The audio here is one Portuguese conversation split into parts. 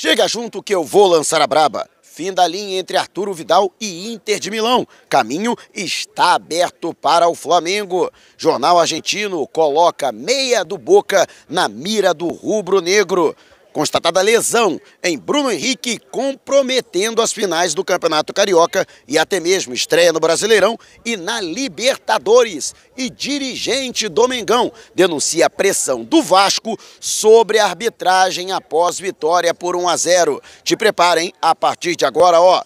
Chega junto que eu vou lançar a braba. Fim da linha entre Arturo Vidal e Inter de Milão. Caminho está aberto para o Flamengo. Jornal argentino coloca meia do Boca na mira do rubro-negro. Constatada lesão em Bruno Henrique, comprometendo as finais do Campeonato Carioca e até mesmo estreia no Brasileirão e na Libertadores. E dirigente do Mengão denuncia a pressão do Vasco sobre a arbitragem após vitória por 1 a 0. Te preparem a partir de agora, ó.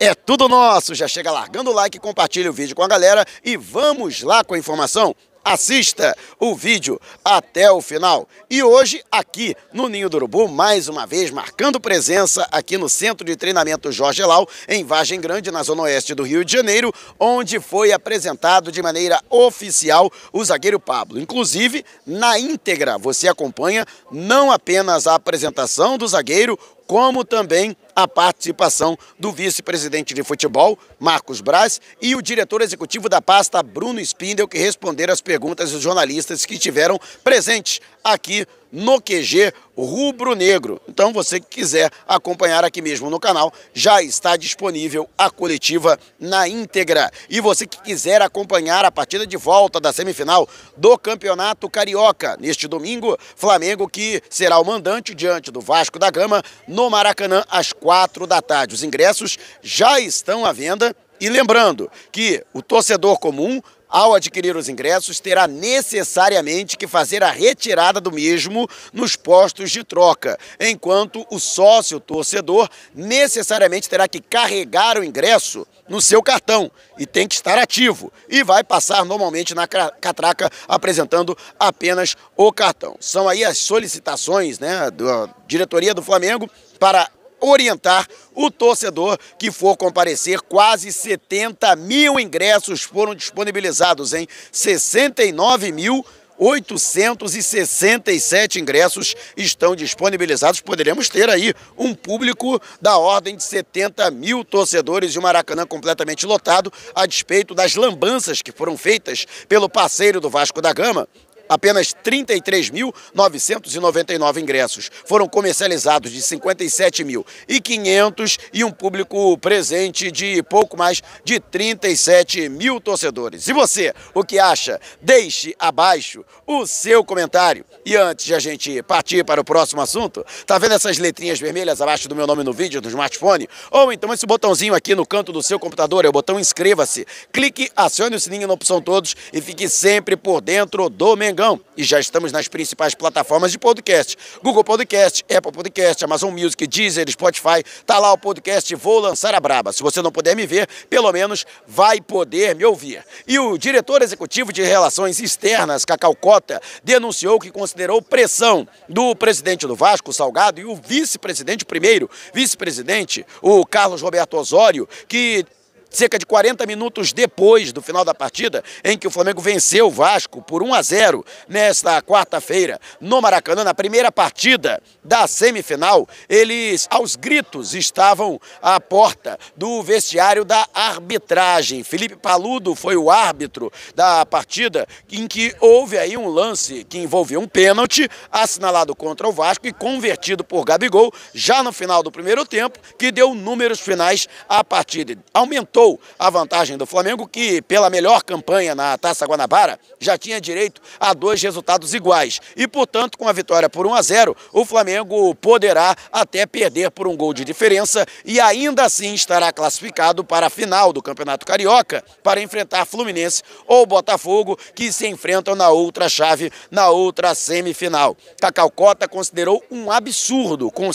É tudo nosso. Já chega largando o like, compartilha o vídeo com a galera e vamos lá com a informação. Assista o vídeo até o final. E hoje, aqui no Ninho do Urubu, mais uma vez marcando presença aqui no Centro de Treinamento Jorge Lau, em Vargem Grande, na zona oeste do Rio de Janeiro, onde foi apresentado de maneira oficial o zagueiro Pablo. Inclusive, na íntegra, você acompanha não apenas a apresentação do zagueiro, como também a participação do vice-presidente de futebol, Marcos Braz, e o diretor executivo da pasta, Bruno Spindel, que responderam as perguntas dos jornalistas que estiveram presentes aqui no QG Rubro Negro. Então, você que quiser acompanhar aqui mesmo no canal, já está disponível a coletiva na íntegra. E você que quiser acompanhar a partida de volta da semifinal do Campeonato Carioca, neste domingo, Flamengo que será o mandante diante do Vasco da Gama no Maracanã às quatro da tarde. Os ingressos já estão à venda. E lembrando que o torcedor comum ao adquirir os ingressos, terá necessariamente que fazer a retirada do mesmo nos postos de troca, enquanto o sócio torcedor necessariamente terá que carregar o ingresso no seu cartão e tem que estar ativo e vai passar normalmente na catraca apresentando apenas o cartão. São aí as solicitações né, da diretoria do Flamengo para orientar o torcedor que for comparecer. Quase 70 mil ingressos foram disponibilizados em 69 mil 867 ingressos estão disponibilizados. Poderemos ter aí um público da ordem de 70 mil torcedores de um Maracanã completamente lotado, a despeito das lambanças que foram feitas pelo parceiro do Vasco da Gama, Apenas 33.999 ingressos foram comercializados de 57.500 e um público presente de pouco mais de 37 mil torcedores. E você, o que acha? Deixe abaixo o seu comentário. E antes de a gente partir para o próximo assunto, tá vendo essas letrinhas vermelhas abaixo do meu nome no vídeo do smartphone? Ou então esse botãozinho aqui no canto do seu computador, é o botão inscreva-se. Clique, acione o sininho na opção todos e fique sempre por dentro do Mengão e já estamos nas principais plataformas de podcast. Google Podcast, Apple Podcast, Amazon Music, Deezer, Spotify. Tá lá o podcast Vou Lançar a Braba. Se você não puder me ver, pelo menos vai poder me ouvir. E o diretor executivo de Relações Externas, Cacau Cota, denunciou que considerou pressão do presidente do Vasco, Salgado, e o vice-presidente, primeiro vice-presidente, o Carlos Roberto Osório, que cerca de 40 minutos depois do final da partida, em que o Flamengo venceu o Vasco por 1 a 0 nesta quarta-feira no Maracanã, na primeira partida da semifinal, eles aos gritos estavam à porta do vestiário da arbitragem. Felipe Paludo foi o árbitro da partida em que houve aí um lance que envolveu um pênalti assinalado contra o Vasco e convertido por Gabigol já no final do primeiro tempo, que deu números finais à partida. Aumentou a vantagem do Flamengo, que pela melhor campanha na Taça Guanabara já tinha direito a dois resultados iguais. E, portanto, com a vitória por 1 a 0, o Flamengo poderá até perder por um gol de diferença e ainda assim estará classificado para a final do Campeonato Carioca para enfrentar Fluminense ou Botafogo, que se enfrentam na outra chave, na outra semifinal. Cacau Cota considerou um absurdo com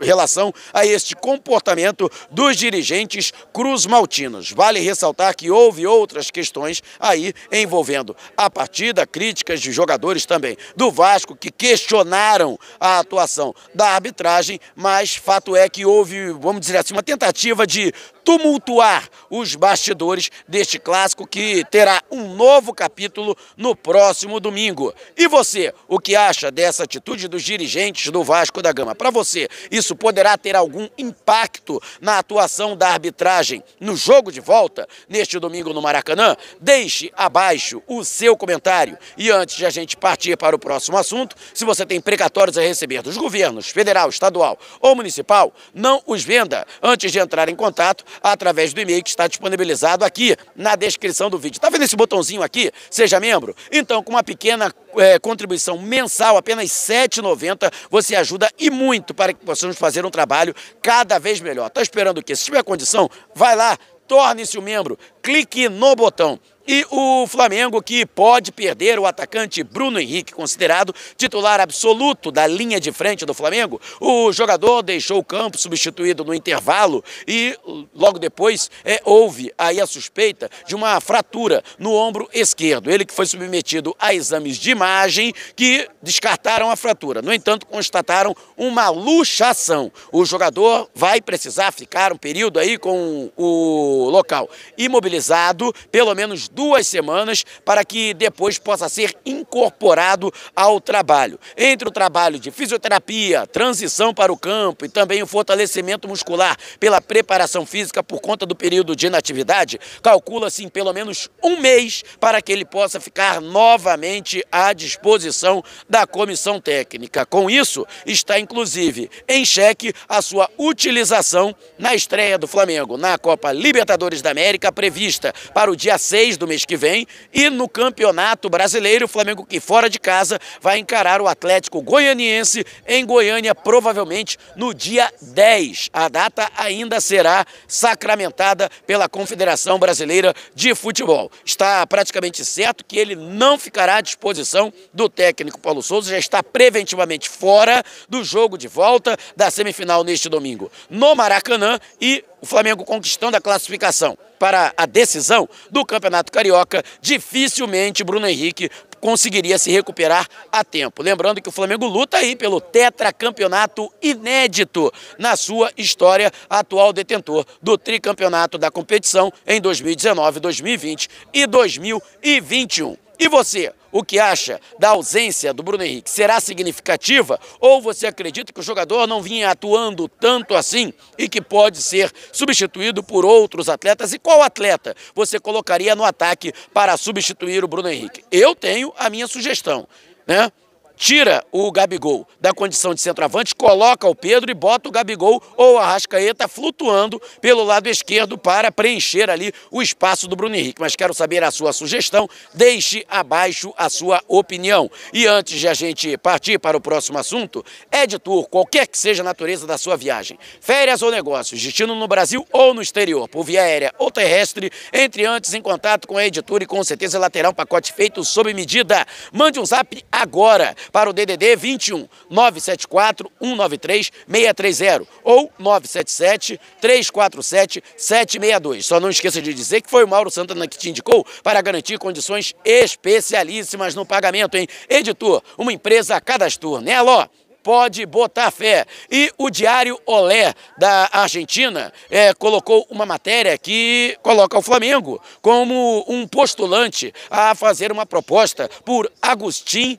relação a este comportamento dos dirigentes Cruz Maltino. Vale ressaltar que houve outras questões aí envolvendo a partida, críticas de jogadores também do Vasco que questionaram a atuação da arbitragem, mas fato é que houve, vamos dizer assim, uma tentativa de tumultuar os bastidores deste clássico que terá um novo capítulo no próximo domingo. E você, o que acha dessa atitude dos dirigentes do Vasco da Gama? Para você, isso poderá ter algum impacto na atuação da arbitragem no jogo? Jogo de volta neste domingo no Maracanã? Deixe abaixo o seu comentário. E antes de a gente partir para o próximo assunto, se você tem precatórios a receber dos governos federal, estadual ou municipal, não os venda antes de entrar em contato através do e-mail que está disponibilizado aqui na descrição do vídeo. Está vendo esse botãozinho aqui? Seja membro? Então, com uma pequena é, contribuição mensal, apenas R$ 7,90, você ajuda e muito para que possamos fazer um trabalho cada vez melhor. Está esperando o quê? Se tiver condição, vai lá, torne-se um membro, clique no botão. E o Flamengo que pode perder o atacante Bruno Henrique, considerado titular absoluto da linha de frente do Flamengo. O jogador deixou o campo substituído no intervalo e logo depois é, houve aí a suspeita de uma fratura no ombro esquerdo. Ele que foi submetido a exames de imagem que descartaram a fratura. No entanto, constataram uma luxação. O jogador vai precisar ficar um período aí com o local imobilizado, pelo menos duas semanas para que depois possa ser incorporado ao trabalho. Entre o trabalho de fisioterapia, transição para o campo e também o fortalecimento muscular pela preparação física por conta do período de inatividade, calcula-se em pelo menos um mês para que ele possa ficar novamente à disposição da comissão técnica. Com isso, está inclusive em xeque a sua utilização na estreia do Flamengo na Copa Libertadores da América, prevista para o dia 6 do do mês que vem. E no Campeonato Brasileiro, o Flamengo que fora de casa vai encarar o Atlético Goianiense em Goiânia, provavelmente no dia 10. A data ainda será sacramentada pela Confederação Brasileira de Futebol. Está praticamente certo que ele não ficará à disposição do técnico Paulo Souza, já está preventivamente fora do jogo de volta da semifinal neste domingo no Maracanã e o Flamengo conquistando a classificação para a decisão do Campeonato Carioca, dificilmente Bruno Henrique conseguiria se recuperar a tempo. Lembrando que o Flamengo luta aí pelo tetracampeonato inédito na sua história, atual detentor do tricampeonato da competição em 2019, 2020 e 2021. E você, o que acha da ausência do Bruno Henrique? Será significativa ou você acredita que o jogador não vinha atuando tanto assim e que pode ser substituído por outros atletas? E qual atleta você colocaria no ataque para substituir o Bruno Henrique? Eu tenho a minha sugestão, né? Tira o Gabigol da condição de centroavante, coloca o Pedro e bota o Gabigol ou a Rascaeta flutuando pelo lado esquerdo para preencher ali o espaço do Bruno Henrique. Mas quero saber a sua sugestão, deixe abaixo a sua opinião. E antes de a gente partir para o próximo assunto, Editor, qualquer que seja a natureza da sua viagem, férias ou negócios, destino no Brasil ou no exterior, por via aérea ou terrestre, entre antes em contato com a Editor e com certeza ela terá um pacote feito sob medida. Mande um zap agora para o DDD 21 974 193 630 ou 977 347 762. Só não esqueça de dizer que foi o Mauro Santana que te indicou para garantir condições especialíssimas no pagamento, hein? Editor, uma empresa cadastur, né, Alô? pode botar fé. E o Diário Olé da Argentina é, colocou uma matéria que coloca o Flamengo como um postulante a fazer uma proposta por Agustin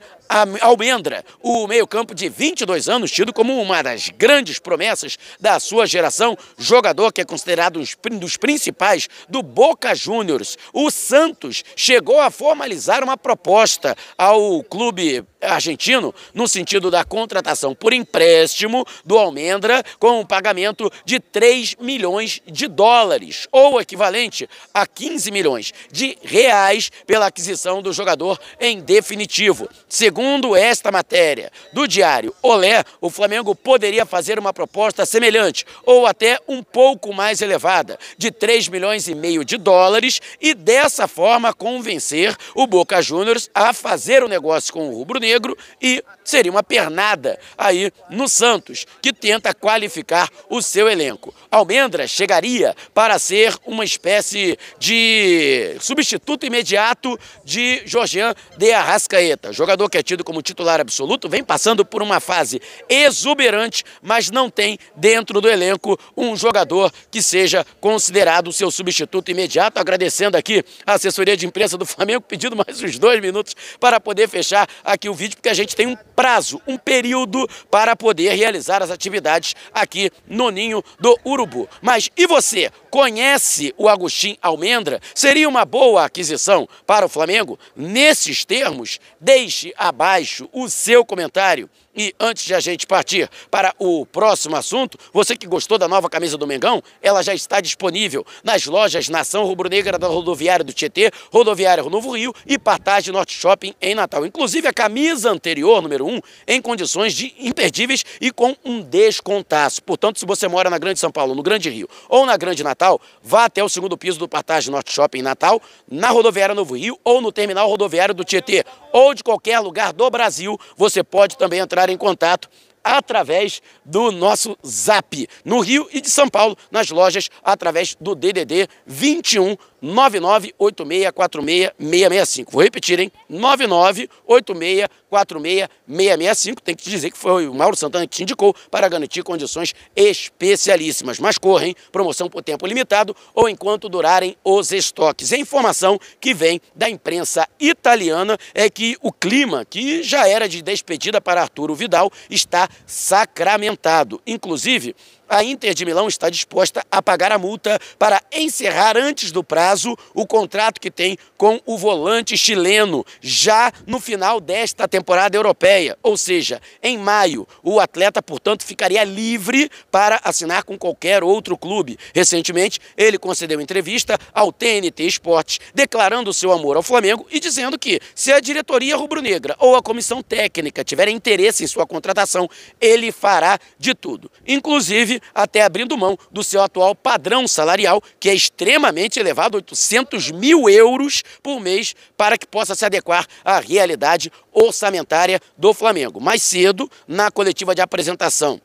Almendra, o meio-campo de 22 anos, tido como uma das grandes promessas da sua geração, jogador que é considerado um dos principais do Boca Juniors. O Santos chegou a formalizar uma proposta ao clube argentino no sentido da contratação por empréstimo do Almendra com um pagamento de 3 milhões de dólares, ou equivalente a 15 milhões de reais pela aquisição do jogador em definitivo. Segundo Segundo esta matéria do diário Olé, o Flamengo poderia fazer uma proposta semelhante ou até um pouco mais elevada, de 3 milhões e meio de dólares e dessa forma convencer o Boca Juniors a fazer o um negócio com o Rubro Negro e seria uma pernada aí no Santos, que tenta qualificar o seu elenco. Almendra chegaria para ser uma espécie de substituto imediato de Jorgian de Arrascaeta, jogador que é tido como titular absoluto, vem passando por uma fase exuberante, mas não tem dentro do elenco um jogador que seja considerado seu substituto imediato. Agradecendo aqui a assessoria de imprensa do Flamengo, pedindo mais uns dois minutos para poder fechar aqui o vídeo, porque a gente tem um prazo, um período para poder realizar as atividades aqui no Ninho do Urubu. Mas e você? Conhece o Agostinho Almendra? Seria uma boa aquisição para o Flamengo? Nesses termos, deixe abaixo o seu comentário. E antes de a gente partir para o próximo assunto, você que gostou da nova camisa do Mengão, ela já está disponível nas lojas Nação Rubro-Negra da Rodoviária do Tietê, Rodoviária Novo Rio e Partage Norte Shopping em Natal. Inclusive a camisa anterior, número 1, em condições de imperdíveis e com um descontaço. Portanto, se você mora na Grande São Paulo, no Grande Rio ou na Grande Natal, vá até o segundo piso do Partage Norte Shopping Natal, na Rodoviária Novo Rio ou no terminal rodoviário do Tietê. Ou de qualquer lugar do Brasil, você pode também entrar em contato através do nosso Zap, no Rio e de São Paulo, nas lojas, através do DDD 21 9986466665. Vou repetir, hein? 9986466665. Tem que te dizer que foi o Mauro Santana que te indicou para garantir condições especialíssimas. Mas correm, promoção por tempo limitado ou enquanto durarem os estoques. A informação que vem da imprensa italiana é que o clima, que já era de despedida para Arturo Vidal, está sacramentado. Inclusive, a Inter de Milão está disposta a pagar a multa para encerrar antes do prazo o contrato que tem com o volante chileno, já no final desta temporada europeia. Ou seja, em maio, o atleta, portanto, ficaria livre para assinar com qualquer outro clube. Recentemente, ele concedeu entrevista ao TNT Esportes, declarando seu amor ao Flamengo e dizendo que, se a diretoria rubro-negra ou a comissão técnica tiverem interesse em sua contratação, ele fará de tudo. Inclusive, até abrindo mão do seu atual padrão salarial, que é extremamente elevado, 800 mil euros por mês, para que possa se adequar à realidade orçamentária do Flamengo. Mais cedo, na coletiva de apresentação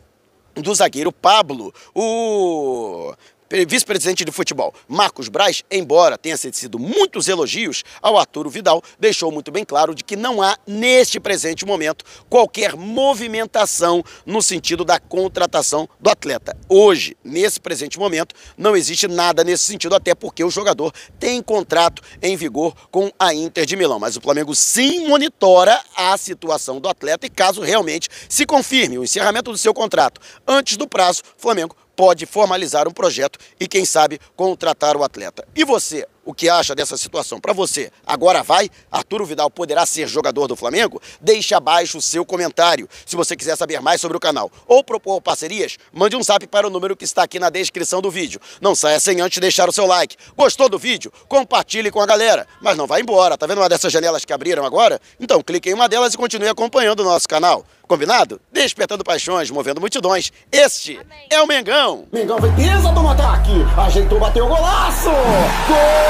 do zagueiro Pablo, o vice-presidente de futebol, Marcos Braz, embora tenha sido muitos elogios ao Arturo Vidal, deixou muito bem claro de que não há, neste presente momento, qualquer movimentação no sentido da contratação do atleta. Hoje, nesse presente momento, não existe nada nesse sentido, até porque o jogador tem contrato em vigor com a Inter de Milão. Mas o Flamengo sim monitora a situação do atleta e caso realmente se confirme o encerramento do seu contrato antes do prazo, o Flamengo pode formalizar um projeto e, quem sabe, contratar o atleta. E você, o que acha dessa situação? Para você, agora vai? Arturo Vidal poderá ser jogador do Flamengo? Deixe abaixo o seu comentário. Se você quiser saber mais sobre o canal ou propor parcerias, mande um zap para o número que está aqui na descrição do vídeo. Não saia sem antes deixar o seu like. Gostou do vídeo? Compartilhe com a galera. Mas não vá embora. Tá vendo uma dessas janelas que abriram agora? Então clique em uma delas e continue acompanhando o nosso canal. Combinado? Despertando paixões, movendo multidões. Este Amém. é o Mengão. Mengão foi pisa do ataque. Ajeitou, bateu o golaço. Gol!